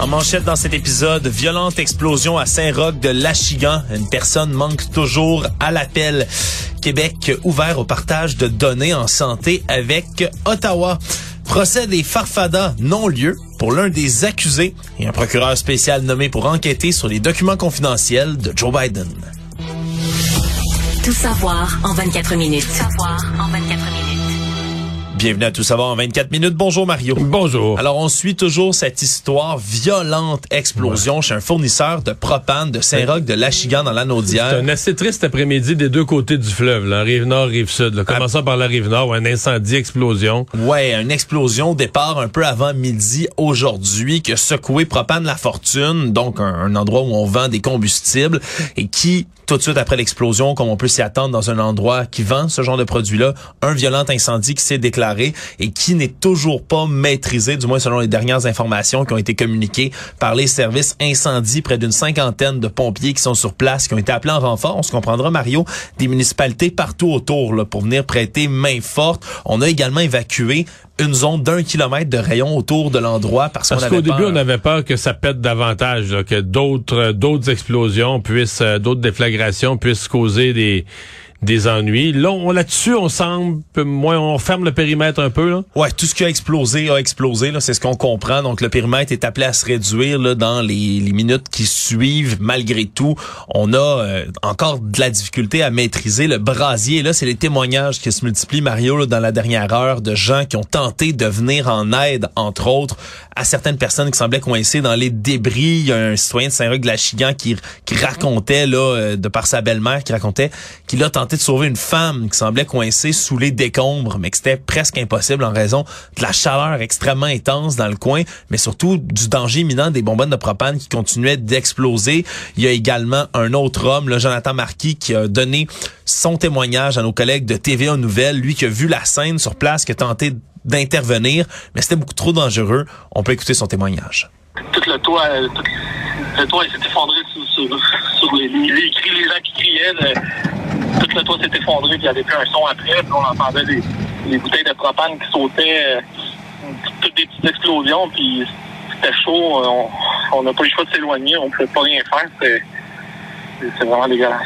En manchette dans cet épisode, violente explosion à Saint-Roch de l'Achigan. Une personne manque toujours à l'appel. Québec ouvert au partage de données en santé avec Ottawa. Procès des farfadas non-lieu pour l'un des accusés et un procureur spécial nommé pour enquêter sur les documents confidentiels de Joe Biden. Tout savoir en 24 minutes. Tout savoir en 24 minutes. Bienvenue à Tout savoir en 24 minutes. Bonjour Mario. Bonjour. Alors on suit toujours cette histoire violente explosion chez un fournisseur de propane de Saint-Roch de l'Achigan dans l'Anaudière. C'est un assez triste après-midi des deux côtés du fleuve, là, rive nord, rive sud. Là. Commençant par la rive nord, un incendie, explosion. Ouais, une explosion au départ un peu avant midi aujourd'hui qui a secoué Propane La Fortune, donc un, un endroit où on vend des combustibles et qui tout de suite après l'explosion, comme on peut s'y attendre dans un endroit qui vend ce genre de produit-là, un violent incendie qui s'est déclaré et qui n'est toujours pas maîtrisé, du moins selon les dernières informations qui ont été communiquées par les services incendie, près d'une cinquantaine de pompiers qui sont sur place, qui ont été appelés en renfort. On se comprendra, Mario, des municipalités partout autour là, pour venir prêter main forte. On a également évacué une zone d'un kilomètre de rayon autour de l'endroit parce, parce qu'on qu'au avait début, peur. on avait peur que ça pète davantage, là, que d'autres d'autres explosions puissent, euh, d'autres déflagrations puissent causer des des ennuis. Là, on, là-dessus, on semble moins, on ferme le périmètre un peu. Là. Ouais, tout ce qui a explosé a explosé. Là, c'est ce qu'on comprend. Donc, le périmètre est appelé à se réduire là, dans les, les minutes qui suivent. Malgré tout, on a euh, encore de la difficulté à maîtriser le brasier. Là, c'est les témoignages qui se multiplient, Mario, dans la dernière heure, de gens qui ont tenté de venir en aide, entre autres, à certaines personnes qui semblaient coincées dans les débris. Il y a un citoyen de Saint-Roch de la Chigan qui, racontait, là, euh, de par sa belle-mère, qui racontait qu'il a tenté de sauver une femme qui semblait coincée sous les décombres, mais que c'était presque impossible en raison de la chaleur extrêmement intense dans le coin, mais surtout du danger imminent des bonbonnes de propane qui continuaient d'exploser. Il y a également un autre homme, le Jonathan Marquis, qui a donné son témoignage à nos collègues de TVA Nouvelles, lui qui a vu la scène sur place, qui a tenté d'intervenir, mais c'était beaucoup trop dangereux. On peut écouter son témoignage. Tout le toit, euh, le toit s'est effondré sur, les, les, cris, les gens qui criaient. le- tout le toit s'est effondré, puis il y avait plus un son après, puis on entendait des, bouteilles de propane qui sautaient, euh, toutes des petites explosions, puis c'était chaud, euh, on- n'a pas eu le choix de s'éloigner, on ne pouvait pas rien faire, c'est vraiment dégueulasse.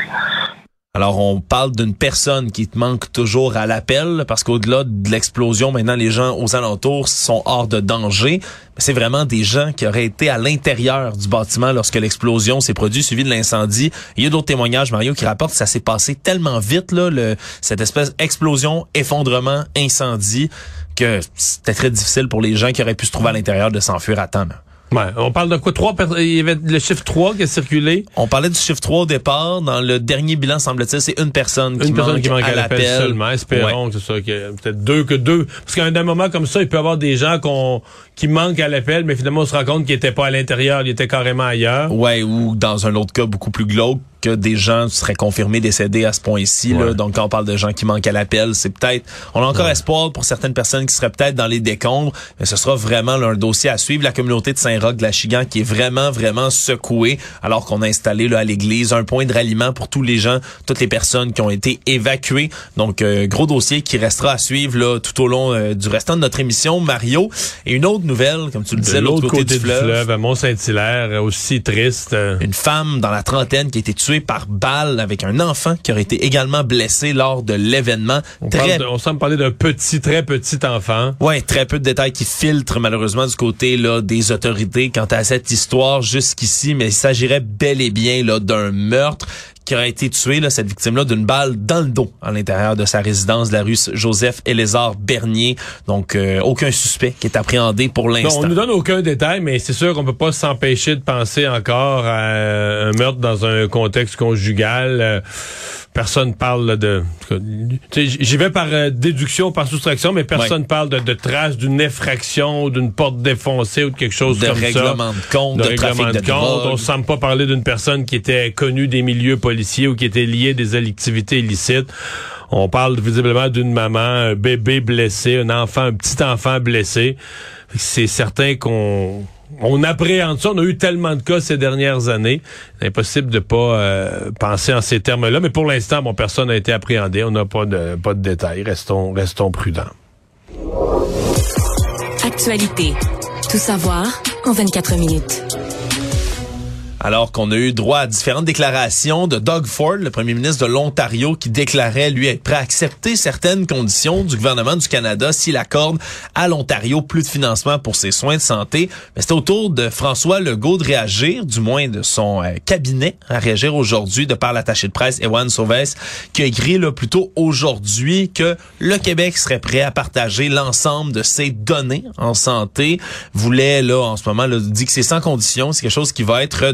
Alors, on parle d'une personne qui te manque toujours à l'appel, parce qu'au-delà de l'explosion, maintenant, les gens aux alentours sont hors de danger. C'est vraiment des gens qui auraient été à l'intérieur du bâtiment lorsque l'explosion s'est produite, suivi de l'incendie. Il y a d'autres témoignages, Mario, qui rapportent que ça s'est passé tellement vite, là, le, cette espèce d'explosion, effondrement, incendie, que c'était très difficile pour les gens qui auraient pu se trouver à l'intérieur de s'enfuir à temps. là. Ouais, on parle de quoi? Trois Il y avait le chiffre 3 qui a circulé. On parlait du chiffre 3 au départ. Dans le dernier bilan, semble-t-il, c'est une personne qui Une personne manque qui manque à, à l'appel l'appel. seulement. Espérons Ouais. que c'est ça, que peut-être deux que deux. Parce qu'à un moment comme ça, il peut y avoir des gens qu'on qui manquent à l'appel, mais finalement on se rend compte qu'ils n'étaient pas à l'intérieur, ils étaient carrément ailleurs. Ouais, ou dans un autre cas beaucoup plus glauque, que des gens seraient confirmés décédés à ce point-ci. Ouais. Donc, quand on parle de gens qui manquent à l'appel, c'est peut-être... On a encore espoir pour certaines personnes qui seraient peut-être dans les décombres, mais ce sera vraiment là, un dossier à suivre. La communauté de Saint-Roch de la Chigan qui est vraiment, vraiment secouée, alors qu'on a installé là, à l'église un point de ralliement pour tous les gens, toutes les personnes qui ont été évacuées. Donc, euh, gros dossier qui restera à suivre là, tout au long euh, du restant de notre émission. Mario, et une autre nouvelle, comme tu le disais, de l'autre côté, du fleuve, à Mont-Saint-Hilaire, aussi triste. euh, une femme dans la trentaine qui a été tuée par balle avec un enfant qui aurait été également blessé lors de l'événement. On, Très on semble parler d'un petit, très petit enfant. Ouais, très peu de détails qui filtrent malheureusement du côté là des autorités quant à cette histoire jusqu'ici, mais il s'agirait bel et bien là d'un meurtre qui aurait été tué, là, cette victime-là, d'une balle dans le dos à l'intérieur de sa résidence de la rue Joseph Élézard Bernier. Donc, euh, aucun suspect qui est appréhendé pour l'instant. on nous donne aucun détail, mais c'est sûr qu'on peut pas s'empêcher de penser encore à un meurtre dans un contexte conjugal. Euh, personne parle de... J'y vais par euh, déduction, par soustraction, mais personne parle de, de traces d'une effraction, d'une porte défoncée ou de quelque chose de comme ça. règlement de compte, de, règlement trafic de, compte. drogue. On semble pas parler d'une personne qui était connue des milieux policiers ou qui était liée à des activités illicites. On parle visiblement d'une maman, un bébé blessé, un enfant, un petit enfant blessé. C'est certain qu'on on appréhende ça. On a eu tellement de cas ces dernières années. Impossible de pas euh, penser en ces termes-là. Mais pour l'instant, bon, personne n'a été appréhendé. On n'a pas de pas de détails. Restons restons prudents. Actualité. Tout savoir en 24 minutes. Alors qu'on a eu droit à différentes déclarations de Doug Ford, le premier ministre de l'Ontario, qui déclarait lui être prêt à accepter certaines conditions du gouvernement du Canada s'il accorde à l'Ontario plus de financement pour ses soins de santé. Mais c'était au tour de François Legault de réagir, du moins de son euh, cabinet, à réagir aujourd'hui de par l'attaché de presse Ewan Sauves, qui a écrit là, plutôt aujourd'hui que le Québec serait prêt à partager l'ensemble de ses données en santé. Voulait là en ce moment là, dit que c'est sans condition, c'est quelque chose qui va être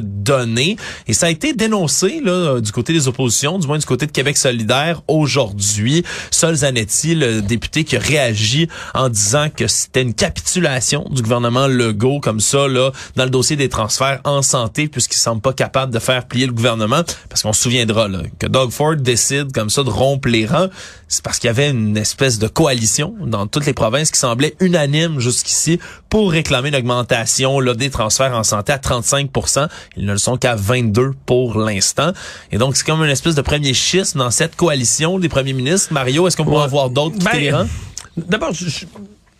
Et ça a été dénoncé là, du côté des oppositions, du moins du côté de Québec solidaire aujourd'hui. Sol Zanetti, le député qui a réagi en disant que c'était une capitulation du gouvernement Legault comme ça là dans le dossier des transferts en santé puisqu'il semble pas capable de faire plier le gouvernement. Parce qu'on se souviendra là, que Doug Ford décide comme ça de rompre les rangs, c'est parce qu'il y avait une espèce de coalition dans toutes les provinces qui semblait unanime jusqu'ici pour réclamer une augmentation là, des transferts en santé à 35 Ils ne le sont qu'à 22 pour l'instant. Et donc, c'est comme une espèce de premier schisme dans cette coalition des premiers ministres. Mario, est-ce qu'on va en voir d'autres Ben? D'abord, je, je,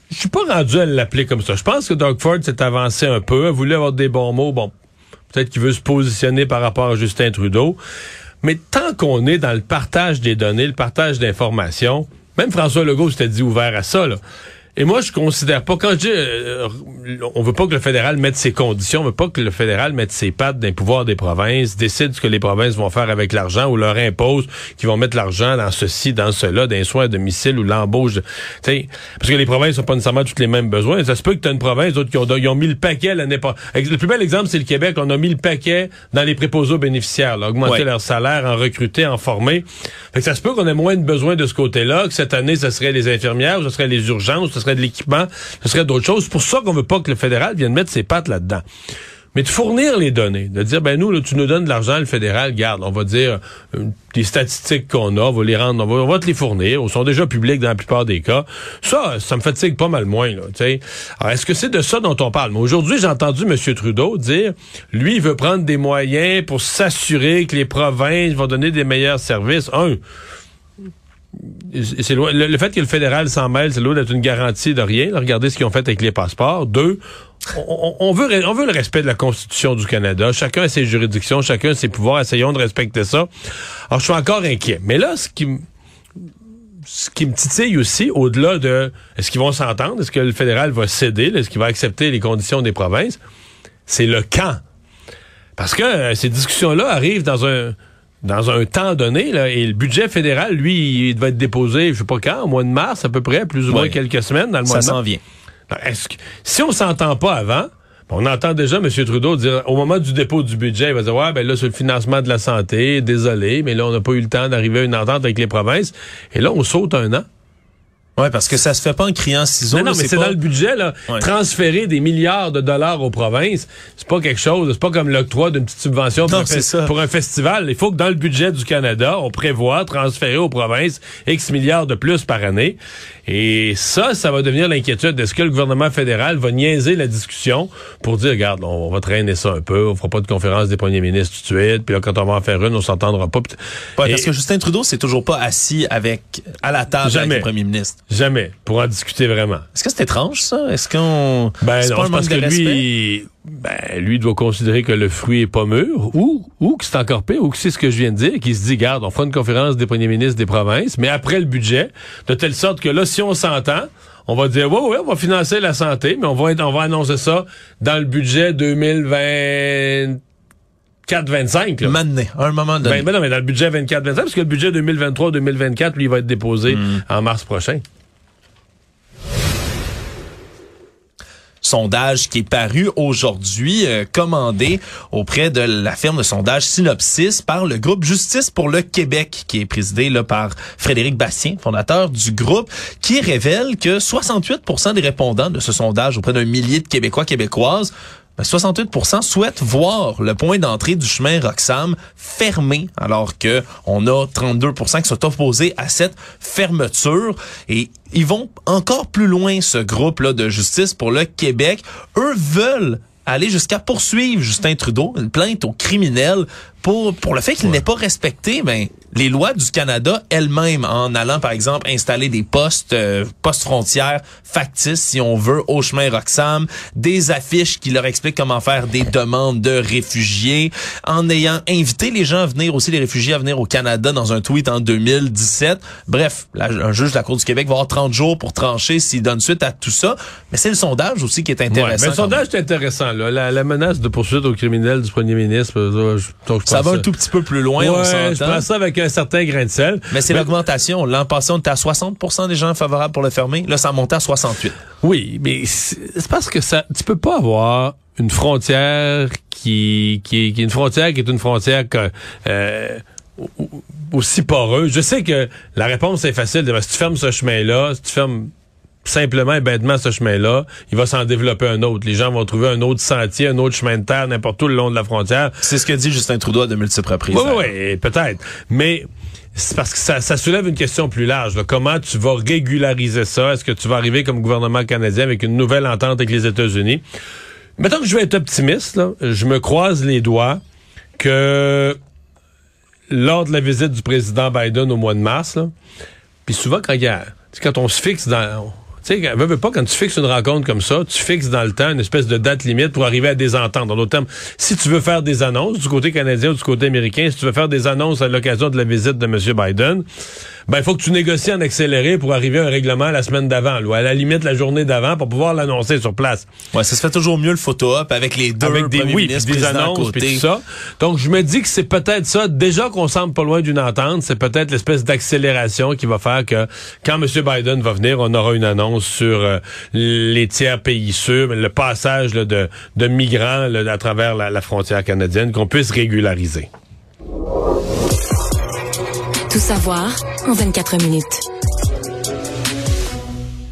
je suis pas rendu à l'appeler comme ça. Je pense que Doug Ford s'est avancé un peu, a voulu avoir des bons mots. Bon, peut-être qu'il veut se positionner par rapport à Justin Trudeau. Mais tant qu'on est dans le partage des données, le partage d'informations, même François Legault s'était dit ouvert à ça, là. Et moi, je considère pas, quand je dis, euh, on veut pas que le fédéral mette ses conditions, on veut pas que le fédéral mette ses pattes dans les pouvoirs des provinces, décide ce que les provinces vont faire avec l'argent ou leur impose qu'ils vont mettre l'argent dans ceci, dans cela, dans les soins à domicile ou l'embauche. de- tu sais, Parce que les provinces n'ont pas nécessairement tous les mêmes besoins. Ça se peut que tu as une province, d'autres qui ont, ils ont mis le paquet l'année pas. Le plus bel exemple, c'est le Québec. On a mis le paquet dans les préposés aux bénéficiaires, là, augmenter Ouais. leur salaire, en recruter, en former. Fait que ça se peut qu'on ait moins de besoins de ce côté-là, que cette année, ce serait les infirmières, ce serait les urgences, ce serait de l'équipement, ce serait d'autres choses. C'est pour ça qu'on veut pas que le fédéral vienne mettre ses pattes là-dedans. Mais de fournir les données, de dire, ben nous, là, tu nous donnes de l'argent, le fédéral, garde, on va dire euh, des statistiques qu'on a, on va les rendre, on va, on va te les fournir, ils sont déjà publics dans la plupart des cas. Ça, ça me fatigue pas mal moins, là, tu sais. Alors, est-ce que c'est de ça dont on parle? Mais aujourd'hui, j'ai entendu M. Trudeau dire, lui, il veut prendre des moyens pour s'assurer que les provinces vont donner des meilleurs services. Un, c'est le, fait que le fédéral s'en mêle, c'est loin d'être une garantie de rien. Regardez ce qu'ils ont fait avec les passeports. Deux, on, veut, on veut le respect de la Constitution du Canada. Chacun a ses juridictions, chacun a ses pouvoirs. Essayons de respecter ça. Alors, je suis encore inquiet. Mais là, ce qui, ce qui me titille aussi, au-delà de est-ce qu'ils vont s'entendre, est-ce que le fédéral va céder, est-ce qu'il va accepter les conditions des provinces, c'est le quand. Parce que euh, ces discussions-là arrivent dans un dans un temps donné, là, et le budget fédéral, lui, il va être déposé, je sais pas quand, au mois de mars à peu près, plus ou moins quelques semaines dans le mois Ça de mars. s'en vient. Est-ce que, si on s'entend pas avant, on entend déjà M. Trudeau dire, au moment du dépôt du budget, il va dire, ouais, ben là, sur le financement de la santé, désolé, mais là, on n'a pas eu le temps d'arriver à une entente avec les provinces. Et là, on saute un an. Ouais, parce que ça se fait pas en criant ciseaux. Non, non, mais c'est pas- dans le budget, là. Ouais. Transférer des milliards de dollars aux provinces, c'est pas quelque chose, c'est pas comme l'octroi d'une petite subvention pour, un, c'est fes- ça. pour un festival. Il faut que dans le budget du Canada, on prévoit transférer aux provinces X milliards de plus par année. Et ça, ça va devenir l'inquiétude. Est-ce que le gouvernement fédéral va niaiser la discussion pour dire, regarde, on va traîner ça un peu, on fera pas de conférence des premiers ministres tout de suite, puis là, quand on va en faire une, on s'entendra pas. Ouais, Et- parce que Justin Trudeau s'est toujours pas assis avec à la table Jamais. avec le premier ministre. Jamais, pour en discuter vraiment. Est-ce que c'est étrange ça? Est-ce qu'on Ben non, pas parce de que respect? lui, ben, lui doit considérer que le fruit est pas mûr, ou, ou que c'est encore pire, ou que c'est ce que je viens de dire, qu'il se dit, garde, on fera une conférence des premiers ministres des provinces, mais après le budget, de telle sorte que là, si on s'entend, on va dire, ouais, ouais, on va financer la santé, mais on va, être- on va annoncer ça dans le budget 2024, 4-25. là. Maintenant, à un moment donné. Ben, ben non, mais dans le budget 24-25, parce que le budget 2023-2024, lui, va être déposé en mars prochain. Sondage qui est paru aujourd'hui, euh, commandé auprès de la firme de sondage Synopsis par le groupe Justice pour le Québec, qui est présidé là, par Frédéric Bastien, fondateur du groupe, qui révèle que 68% des répondants de ce sondage auprès d'un millier de Québécois, Québécoises, ben, 68% souhaitent voir le point d'entrée du chemin Roxham fermé, alors que on a 32% qui sont opposés à cette fermeture. Et ils vont encore plus loin, ce groupe-là de justice pour le Québec. Eux veulent aller jusqu'à poursuivre Justin Trudeau, une plainte au criminel pour pour le fait qu'il n'ait pas respecté ben les lois du Canada elles-mêmes en allant par exemple installer des postes euh, postes frontières factices si on veut au chemin Roxham, des affiches qui leur expliquent comment faire des demandes de réfugiés, en ayant invité les gens à venir aussi les réfugiés à venir au Canada dans un tweet en 2017. Bref, la- un juge de la Cour du Québec va avoir 30 jours pour trancher s'il donne suite à tout ça, mais c'est le sondage aussi qui est Ouais, intéressant. mais le sondage est intéressant. Là. La, la menace de poursuite au criminel du premier ministre, euh, je- donc je Ça pense va un tout petit peu plus loin, on Ouais, je prends ça avec un certain grain de sel. Mais c'est l'augmentation. L'an passé, on était à 60% des gens favorables pour le fermer. Là, ça a monté à 68 Oui, mais c'est parce que ça, tu peux pas avoir une frontière qui, qui, est, qui est une frontière qui est une frontière que, euh, au- au- aussi poreuse. Je sais que la réponse est facile. de, ben, Si tu fermes ce chemin-là, si tu fermes simplement et bêtement ce chemin-là, il va s'en développer un autre. Les gens vont trouver un autre sentier, un autre chemin de terre, n'importe où le long de la frontière. C'est ce que dit Justin Trudeau à de multiples reprises. Oui, oui, oui, peut-être. Mais c'est parce que ça, ça soulève une question plus large. là. Comment tu vas régulariser ça? Est-ce que tu vas arriver comme gouvernement canadien avec une nouvelle entente avec les États-Unis? Mettons que je vais être optimiste, là. je me croise les doigts que lors de la visite du président Biden au mois de mars, là, puis souvent quand il y a, quand on se fixe dans, tu sais, veux, veux pas quand tu fixes une rencontre comme ça, tu fixes dans le temps une espèce de date limite pour arriver à des ententes. En d'autres termes, si tu veux faire des annonces du côté canadien ou du côté américain, si tu veux faire des annonces à l'occasion de la visite de M. Biden, ben il faut que tu négocies en accéléré pour arriver à un règlement la semaine d'avant, ou à la limite la journée d'avant pour pouvoir l'annoncer sur place. Ouais, ça se fait toujours mieux le photo-op avec les deux avec des oui, ministres des annonces, puis tout ça. Donc je me dis que c'est peut-être ça. Déjà qu'on semble pas loin d'une entente, c'est peut-être l'espèce d'accélération qui va faire que quand M. Biden va venir, on aura une annonce sur euh, les tiers pays sûrs, le passage là, de, de migrants là, à travers la, la frontière canadienne, qu'on puisse régulariser. Tout savoir en 24 minutes.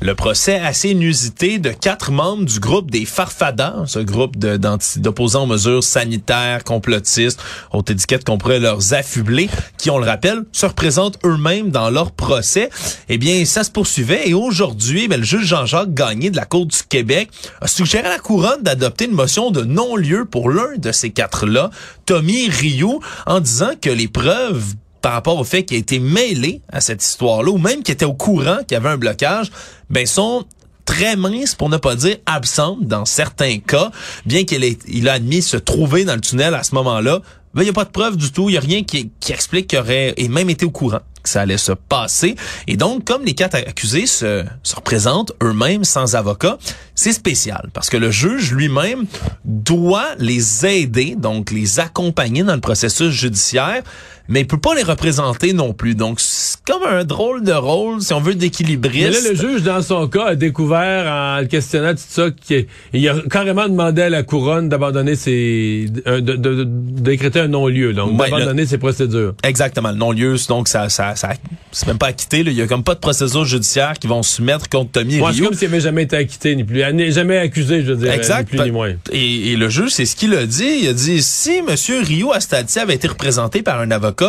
Le procès assez inusité de quatre membres du groupe des Farfadans, ce groupe d'opposants aux mesures sanitaires, complotistes, haute étiquette qu'on pourrait leur affubler, qui, on le rappelle, se représentent eux-mêmes dans leur procès. Eh bien, ça se poursuivait et aujourd'hui, ben, le juge Jean-Jacques Gagné de la Cour du Québec a suggéré à la couronne d'adopter une motion de non-lieu pour l'un de ces quatre-là, Tommy Rioux, en disant que les preuves par rapport au fait qu'il a été mêlé à cette histoire-là, ou même qu'il était au courant qu'il y avait un blocage, ben sont très minces, pour ne pas dire absentes dans certains cas, bien qu'il ait- il a admis se trouver dans le tunnel à ce moment-là. Ben, il n'y a pas de preuve du tout, il n'y a rien qui, qui explique qu'il aurait et même été au courant que ça allait se passer. Et donc, comme les quatre accusés se, se représentent eux-mêmes sans avocat, c'est spécial parce que le juge lui-même doit les aider, donc les accompagner dans le processus judiciaire, mais il peut pas les représenter non plus. Donc, c'est comme un drôle de rôle, si on veut, d'équilibriste. Mais là, le juge, dans son cas, a découvert en le questionnant tout ça qu'il il a carrément demandé à la couronne d'abandonner ses, euh, de, de, de- décréter un non-lieu, donc d'abandonner ses procédures. Exactement, le non-lieu, donc ça, ça, ça c'est même pas acquitté. là. Il y a comme pas de procédure judiciaire qui vont se mettre contre Tommy Ouais, c'est comme s'il avait jamais été acquitté, ni plus, jamais accusé, je veux dire, Exact. ni plus ni moins. Et, et le juge, c'est ce qu'il a dit. Il a dit, si Monsieur Rio stade-ci avait été représenté par un avocat,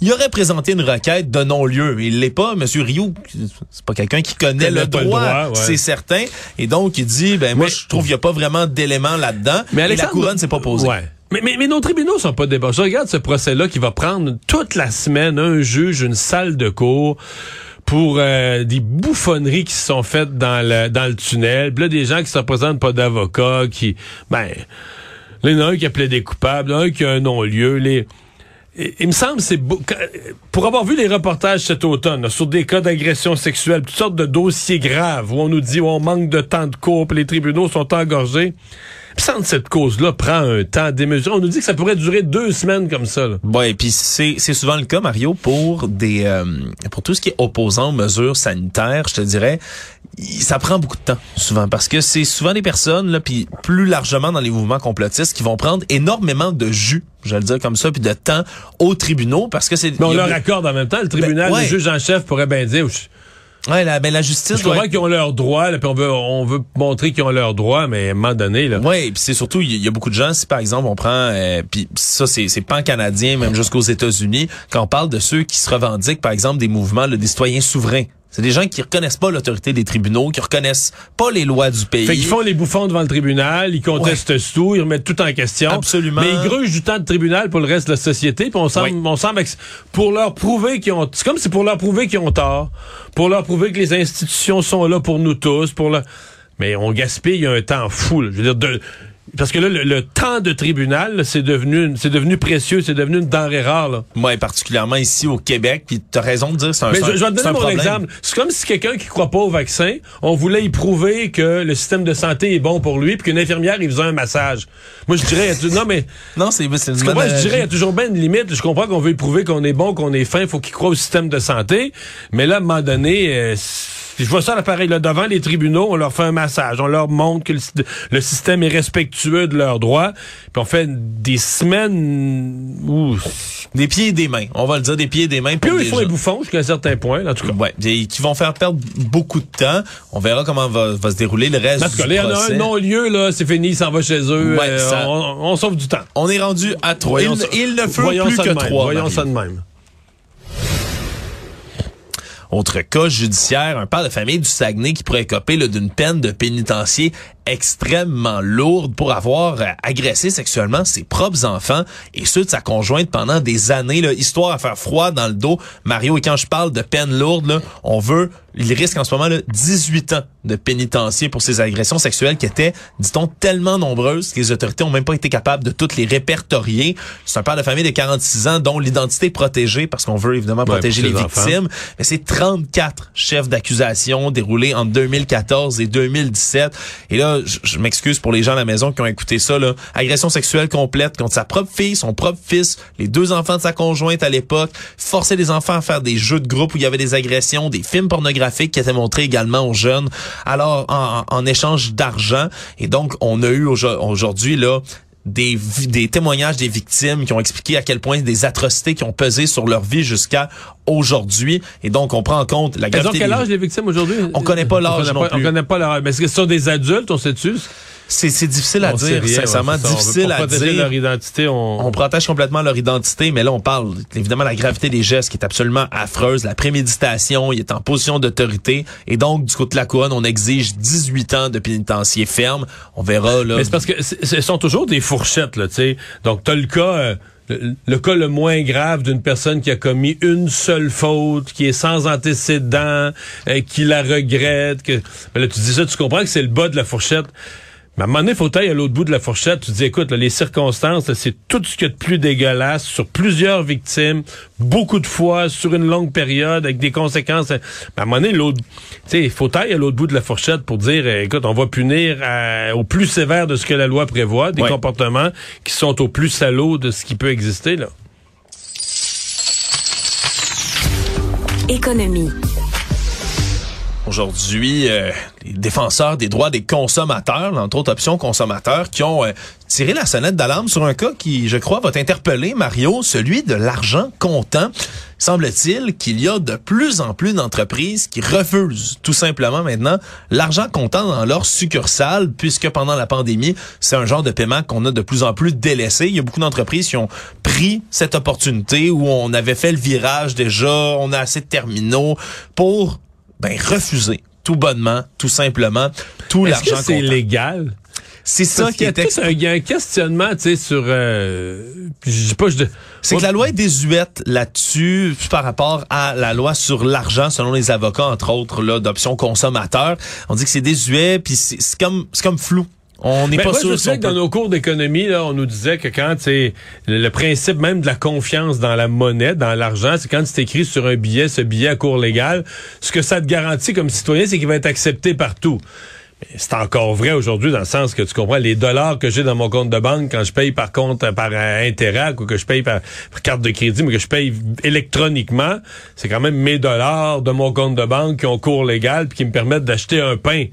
il aurait présenté une requête de non-lieu. Il l'est pas. Monsieur Rio, c'est pas quelqu'un qui connaît Connaît le droit, ouais. c'est certain. Et donc, il dit, ben moi, je trouve qu'il y a pas vraiment d'éléments là-dedans. Mais et la couronne s'est pas posée. Ouais. Mais, mais, mais nos tribunaux sont pas débordés. Je regarde ce procès-là qui va prendre toute la semaine un juge, une salle de cours pour euh, des bouffonneries qui se sont faites dans le, dans le tunnel. Puis là, des gens qui se représentent pas d'avocats, qui... Ben, là, il y en a un qui a plaidé coupable, un qui a un non-lieu. Les... Il me semble c'est pour avoir vu les reportages cet automne sur des cas d'agression sexuelle, toutes sortes de dossiers graves où on nous dit où on manque de temps de cours, les tribunaux sont engorgés. Ça, cette cause-là prend un temps démesuré. On nous dit que ça pourrait durer deux semaines comme ça. Là. Ouais, puis c'est c'est souvent le cas Mario pour des euh, pour tout ce qui est opposant aux mesures sanitaires, je te dirais, ça prend beaucoup de temps souvent parce que c'est souvent des personnes là puis plus largement dans les mouvements complotistes qui vont prendre énormément de jus, je vais le dire comme ça, puis de temps aux tribunaux parce que c'est Mais on leur accorde en même temps. Le tribunal, Ben, ouais. le juge en chef pourrait bien dire... Ouais, la, ben, la justice je doit être- qu'ils ont leurs droits, là, puis on veut, on veut montrer qu'ils ont leurs droits, mais à un moment donné... Là, Oui, puis c'est surtout il y, y a beaucoup de gens si par exemple on prend euh, puis ça c'est c'est pan canadien même jusqu'aux États-Unis quand on parle de ceux qui se revendiquent par exemple des mouvements là, des citoyens souverains. C'est des gens qui reconnaissent pas l'autorité des tribunaux, qui reconnaissent pas les lois du pays. Fait qu'ils font les bouffons devant le tribunal, ils contestent tout, ils remettent tout en question. Absolument. Mais ils grugent du temps de tribunal pour le reste de la société, puis on semble, on semble pour leur prouver qu'ils ont, c'est comme si pour leur prouver qu'ils ont tort, pour leur prouver que les institutions sont là pour nous tous, pour le, mais on gaspille un temps fou. là. Je veux dire, de- parce que là, le, le temps de tribunal, c'est devenu, c'est devenu précieux, c'est devenu une denrée rare. Là. Ouais, particulièrement ici au Québec, puis tu as raison de dire c'est un Mais je, vais te donner mon problème. exemple. C'est comme si quelqu'un qui croit pas au vaccin, on voulait y prouver que le système de santé est bon pour lui, puis qu'une infirmière, il faisait un massage. Moi, je dirais, non, mais Non, c'est c'est une bonne je dirais, il y a toujours bien une limite. Je comprends qu'on veut y prouver qu'on est bon, qu'on est fin, il faut qu'il croit au système de santé. Mais là, à un moment donné, euh, je vois ça à l'appareil, là, devant les tribunaux, on leur fait un massage, on leur montre que le, sy- le système est respectueux de leurs droits, puis on fait des semaines où... Des pieds et des mains. On va le dire des pieds et des mains Puis eux, ils font les bouffons jusqu'à un certain point, là, en tout cas. Ouais, et qui vont faire perdre beaucoup de temps. On verra comment va, va se dérouler le reste cas, du là, il y en a procès. un non-lieu, là, c'est fini, il s'en va chez eux. Ouais, euh, ça- on, on sauve du temps. On est rendu à trois. Il, ne voyons plus que trois. Voyons ça de même. Autre cas judiciaire, un père de famille du Saguenay qui pourrait écoper d'une peine de pénitencier extrêmement lourde pour avoir euh, agressé sexuellement ses propres enfants et ceux de sa conjointe pendant des années. Là, histoire à faire froid dans le dos. Mario, et quand je parle de peine lourde, là, on veut, il risque en ce moment là, 18 ans de pénitencier pour ces agressions sexuelles qui étaient, dit-on, tellement nombreuses que les autorités ont même pas été capables de toutes les répertorier. C'est un père de famille de 46 ans dont l'identité est protégée parce qu'on veut évidemment protéger les enfants. victimes. Mais c'est 34 chefs d'accusation déroulés en 2014 et 2017. Et là, je, m'excuse pour les gens à la maison qui ont écouté ça. Là. Agression sexuelle complète contre sa propre fille, son propre fils, les deux enfants de sa conjointe à l'époque, forcer les enfants à faire des jeux de groupe où il y avait des agressions, des films pornographiques qui étaient montrés également aux jeunes, alors en, en- échange d'argent. Et donc, on a eu aujo- aujourd'hui là des, des témoignages des victimes qui ont expliqué à quel point des atrocités qui ont pesé sur leur vie jusqu'à aujourd'hui. Et donc, on prend en compte la Elles ont gravité. quel des- âge les victimes aujourd'hui? On connaît pas l'âge non pas- plus. On connaît pas l'âge. Mais est-ce que ce sont des adultes, on sait-tu? C'est c'est difficile à On sait dire, rien, sincèrement, ouais. On veut difficile pas à dire. leur identité, on... On protège complètement leur identité, mais là, on parle évidemment de la gravité des gestes qui est absolument affreuse, la préméditation, il est en position d'autorité, et donc, du côté de la couronne, on exige 18 ans de pénitencier ferme. On verra, là. Mais c'est parce que ce sont toujours des fourchettes, là, tu sais. Donc, t'as le cas, euh, le, le cas le moins grave d'une personne qui a commis une seule faute, qui est sans antécédent, euh, qui la regrette. Que... Mais là, tu dis ça, tu comprends que c'est le bas de la fourchette. Mais à un moment donné, faut tailler à l'autre bout de la fourchette. Tu dis, écoute, là, les circonstances, c'est tout ce qu'il y a de plus dégueulasse sur plusieurs victimes, beaucoup de fois, sur une longue période, avec des conséquences. Mais à un moment donné, l'autre, il faut tailler à l'autre bout de la fourchette pour dire, euh, écoute, on va punir euh, au plus sévère de ce que la loi prévoit, des Ouais. comportements qui sont au plus salauds de ce qui peut exister, là. Économie. Aujourd'hui, euh, les défenseurs des droits des consommateurs, entre autres options consommateurs, qui ont euh, tiré la sonnette d'alarme sur un cas qui, je crois, va t'interpeller, Mario, celui de l'argent comptant. Semble-t-il qu'il y a de plus en plus d'entreprises qui refusent tout simplement maintenant l'argent comptant dans leur succursale, puisque pendant la pandémie, c'est un genre de paiement qu'on a de plus en plus délaissé. Il y a beaucoup d'entreprises qui ont pris cette opportunité où on avait fait le virage déjà, on a assez de terminaux pour ben refuser tout bonnement, tout simplement, tout Est-ce l'argent que c'est légal? C'est ça qui est il y a un questionnement, tu sais, sur... Euh, je sais pas, je... C'est que la loi est désuète là-dessus par rapport à la loi sur l'argent, selon les avocats, entre autres, là, d'options consommateurs. On dit que c'est désuet, puis c'est comme, c'est comme flou. On n'est Ben, pas moi, sûr je sais que dans nos cours d'économie, là, on nous disait que quand c'est le, le principe même de la confiance dans la monnaie, dans l'argent, c'est quand c'est écrit sur un billet, ce billet à cours légal, ce que ça te garantit comme citoyen, c'est qu'il va être accepté partout. C'est encore vrai aujourd'hui dans le sens que tu comprends les dollars que j'ai dans mon compte de banque quand je paye par compte par euh, Interac ou que je paye par, par, carte de crédit mais que je paye électroniquement, c'est quand même mes dollars de mon compte de banque qui ont cours légal puis qui me permettent d'acheter un pain.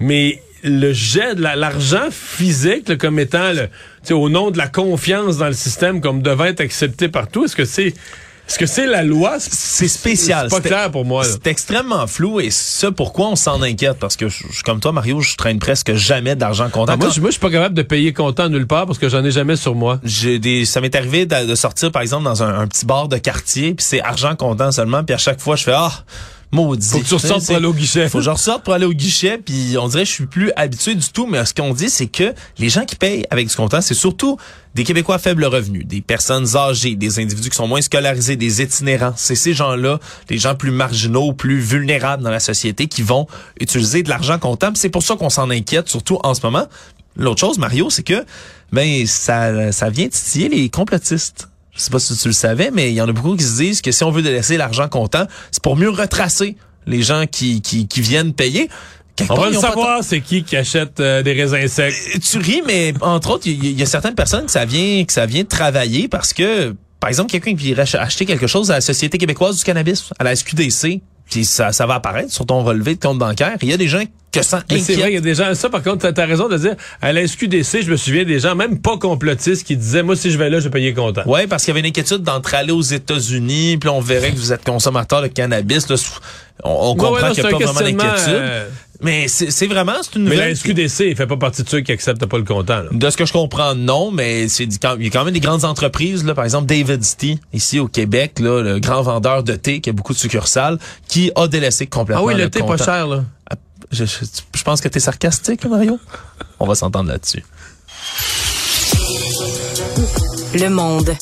Mais le jet de l'argent physique là, comme étant le, au nom de la confiance dans le système comme devait être accepté partout, est-ce que c'est est-ce que c'est la loi? C'est spécial. C'est pas clair pour moi. C'est extrêmement flou et ça, pourquoi on s'en inquiète? Parce que, je, comme toi, Mario, je traîne presque jamais d'argent comptant. Ah, moi, je, moi, je suis pas capable de payer comptant nulle part parce que j'en ai jamais sur moi. J'ai des, ça m'est arrivé de, de, sortir, par exemple, dans un, un petit bar de quartier, puis c'est argent comptant seulement, puis à chaque fois, je fais, ah, maudit. Faut que tu ressortes pour aller au guichet. Faut que je ressorte pour aller au guichet, puis on dirait que je suis plus habitué du tout, mais ce qu'on dit, c'est que les gens qui payent avec du comptant, c'est surtout des Québécois à faible revenu, des personnes âgées, des individus qui sont moins scolarisés, des itinérants. C'est ces gens-là, les gens plus marginaux, plus vulnérables dans la société, qui vont utiliser de l'argent comptable. C'est pour ça qu'on s'en inquiète, surtout en ce moment. L'autre chose, Mario, c'est que ben ça, ça vient titiller les complotistes. Je sais pas si tu le savais, mais il y en a beaucoup qui se disent que si on veut délaisser l'argent comptant, c'est pour mieux retracer les gens qui, qui, qui viennent payer. On va le savoir, c'est qui qui achète euh, des raisins secs. Euh, tu ris, mais entre autres, il y, y, a certaines personnes que ça vient que ça vient travailler parce que, par exemple, quelqu'un qui irait acheter quelque chose à la Société québécoise du cannabis, à la SQDC, puis ça, ça va apparaître sur ton relevé de compte bancaire. Il y a des gens que ça Mais c'est vrai, il y a des gens, ça par contre, t'as as raison de dire, à la SQDC, je me souviens des gens, même pas complotistes, qui disaient, moi, si je vais là, je vais payer content. Ouais, parce qu'il y avait une inquiétude d'entrer aller aux États-Unis, puis on verrait que vous êtes consommateur de cannabis. Là, on, on comprend ouais, ouais, qu'il n'y a pas vraiment d'inquiétude. Euh... Mais c'est vraiment, c'est une Mais la SQDC, il fait pas partie de ceux qui acceptent pas le comptant. Là. De ce que je comprends, non, mais c'est il y a quand même des grandes entreprises, là, par exemple David's Tea, ici au Québec, là, le grand vendeur de thé qui a beaucoup de succursales, qui a délaissé complètement. Ah oui, le, le thé comptant. pas cher, là. Je, je, je pense que t'es sarcastique, Mario. On va s'entendre là-dessus. Le monde.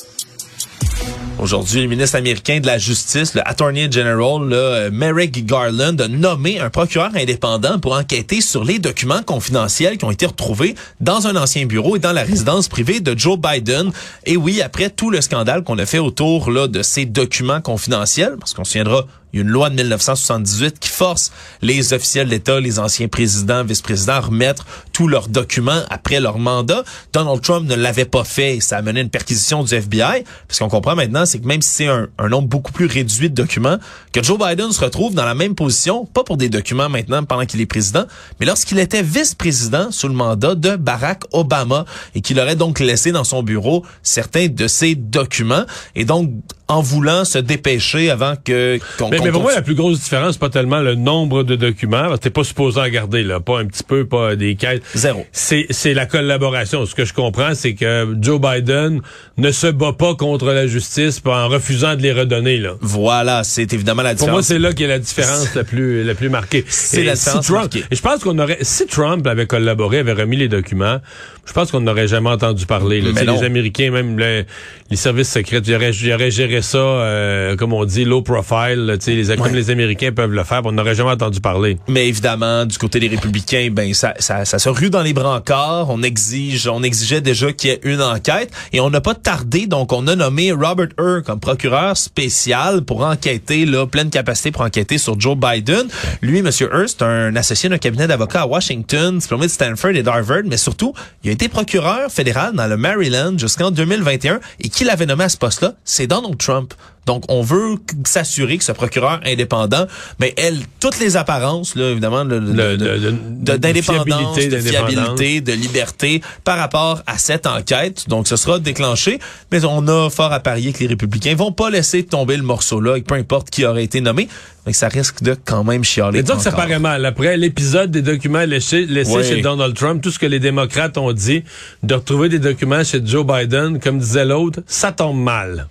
Aujourd'hui, le ministre américain de la Justice, le Attorney General, là, Merrick Garland, a nommé un procureur indépendant pour enquêter sur les documents confidentiels qui ont été retrouvés dans un ancien bureau et dans la résidence privée de Joe Biden. Et oui, après tout le scandale qu'on a fait autour de ces documents confidentiels, parce qu'on se souviendra, il y a une loi de 1978 qui force les officiels d'État, les anciens présidents, vice-présidents à remettre tous leurs documents après leur mandat. Donald Trump ne l'avait pas fait ça a mené une perquisition du FBI. Parce qu'on comprend maintenant, c'est que même si c'est un, un, nombre beaucoup plus réduit de documents, que Joe Biden se retrouve dans la même position, pas pour des documents maintenant pendant qu'il est président, mais lorsqu'il était vice-président sous le mandat de Barack Obama et qu'il aurait donc laissé dans son bureau certains de ces documents. Et donc, en voulant se dépêcher avant que qu'on mais, mais pour moi la plus grosse différence c'est pas tellement le nombre de documents parce que t'es pas supposé en garder là. Pas un petit peu pas des caisses zéro. C'est c'est la collaboration. Ce que je comprends c'est que Joe Biden ne se bat pas contre la justice en refusant de les redonner là. Voilà c'est évidemment la différence pour moi c'est là qu'il y a la différence la plus la plus marquée. C'est la différence si Trump, marquée. et je pense qu'on aurait si Trump avait collaboré avait remis les documents je pense qu'on n'aurait jamais entendu parler là. les Américains même les, les services secrets ils auraient, ils auraient géré ça, euh, comme on dit, low profile, là, les, ouais. comme les Américains peuvent le faire, on n'aurait jamais entendu parler. Mais évidemment, du côté des républicains, ben ça, ça, ça se rue dans les brancards. On exige, on exigeait déjà qu'il y ait une enquête et on n'a pas tardé, donc on a nommé Robert Hur comme procureur spécial pour enquêter, là, pleine capacité pour enquêter sur Joe Biden. Lui, Monsieur Hur, c'est un associé d'un cabinet d'avocats à Washington, diplômé de Stanford et d'Harvard, mais surtout, il a été procureur fédéral dans le Maryland jusqu'en 2021 et qui l'avait nommé à ce poste-là, c'est Donald Trump. Donc, on veut s'assurer que ce procureur indépendant, mais elle, toutes les apparences, là, évidemment, d'indépendance, de, fiabilité, de liberté par rapport à cette enquête. Donc, ce sera déclenché, mais on a fort à parier que les républicains vont pas laisser tomber le morceau là, et peu importe qui aurait été nommé, mais ça risque de quand même chialer. Mais disons que ça paraît mal. Après l'épisode des documents laissés, laissés oui. chez Donald Trump, tout ce que les démocrates ont dit, de retrouver des documents chez Joe Biden, comme disait l'autre, ça tombe mal.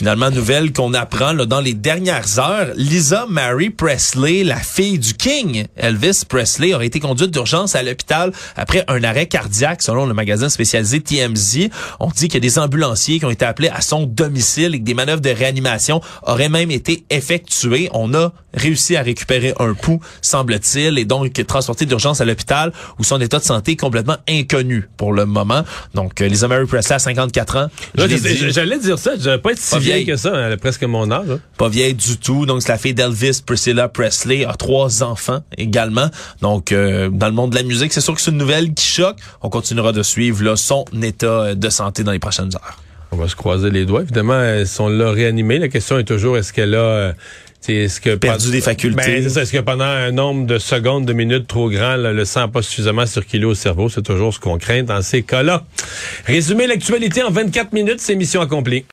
Finalement, nouvelle qu'on apprend là, dans les dernières heures, Lisa Mary Presley, la fille du King, Elvis Presley, aurait été conduite d'urgence à l'hôpital après un arrêt cardiaque, selon le magazine spécialisé TMZ. On dit qu'il y a des ambulanciers qui ont été appelés à son domicile et que des manœuvres de réanimation auraient même été effectuées. On a réussi à récupérer un pouls, semble-t-il, et donc transporté d'urgence à l'hôpital où son état de santé est complètement inconnu pour le moment. Donc, Lisa Mary Presley à 54 ans. J'allais dire ça, je vais pas être si vieille que ça, elle a presque mon âge. hein. Pas vieille du tout. Donc, c'est la fille d'Elvis, Priscilla Presley, a trois enfants également. Donc, euh, dans le monde de la musique, c'est sûr que c'est une nouvelle qui choque. On continuera de suivre là, son état de santé dans les prochaines heures. On va se croiser les doigts. Évidemment, euh, si on l'a réanimée, la question est toujours est-ce qu'elle a euh, est-ce que Perdu des facultés? Ben. Est-ce que pendant un nombre de secondes, de minutes trop grand, là, le sang n'a pas suffisamment circulé au cerveau? C'est toujours ce qu'on craint dans ces cas-là. Résumer l'actualité en 24 minutes, c'est mission accomplie.